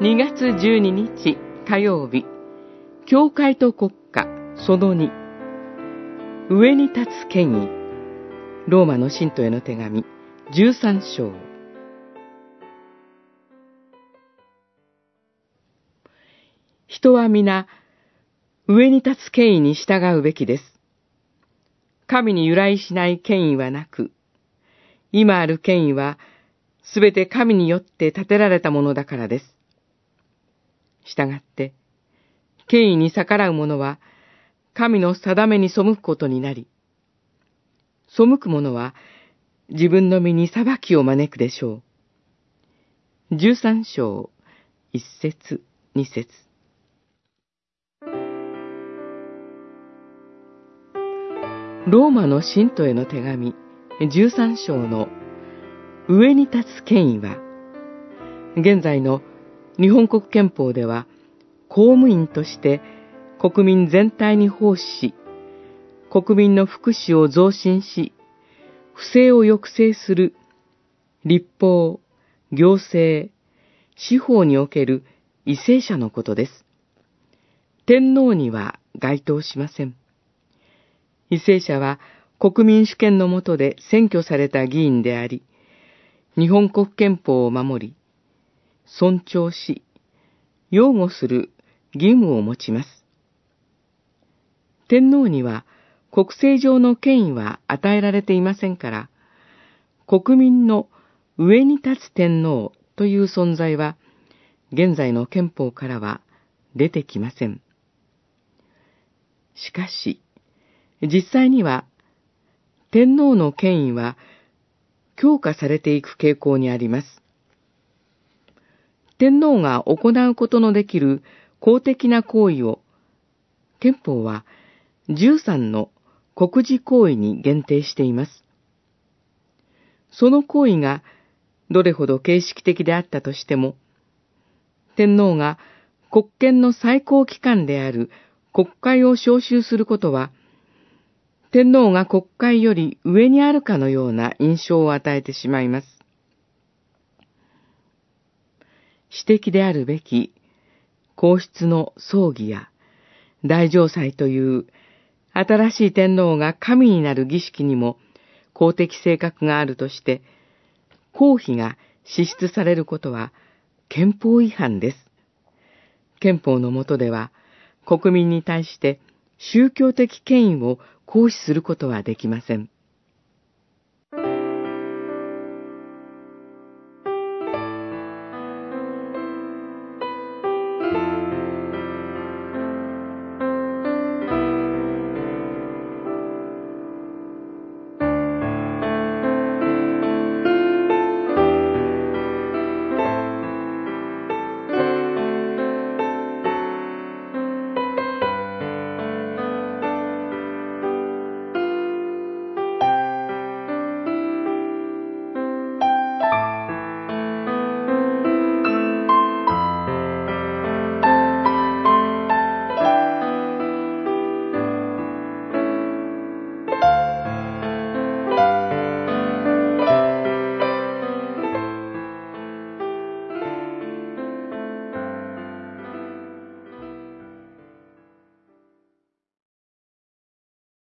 2月12日火曜日、教会と国家その2、上に立つ権威、ローマの信徒への手紙13章。人は皆、上に立つ権威に従うべきです。神に由来しない権威はなく、今ある権威は、すべて神によって建てられたものだからです。したがって、権威に逆らう者は、神の定めに背くことになり、背く者は自分の身に裁きを招くでしょう。十三章、一節、二節。ローマの信徒への手紙、十三章の上に立つ権威は、現在の日本国憲法では公務員として国民全体に奉仕し、国民の福祉を増進し、不正を抑制する立法、行政、司法における為政者のことです。天皇には該当しません。為政者は国民主権の下で選挙された議員であり、日本国憲法を守り、尊重し、擁護する義務を持ちます。天皇には国政上の権威は与えられていませんから、国民の上に立つ天皇という存在は、現在の憲法からは出てきません。しかし、実際には、天皇の権威は強化されていく傾向にあります。天皇が行うことのできる公的な行為を、憲法は13の国事行為に限定しています。その行為がどれほど形式的であったとしても、天皇が国権の最高機関である国会を召集することは、天皇が国会より上にあるかのような印象を与えてしまいます。私的であるべき皇室の葬儀や大城祭という新しい天皇が神になる儀式にも公的性格があるとして、公費が支出されることは憲法違反です。憲法の下では国民に対して宗教的権威を行使することはできません。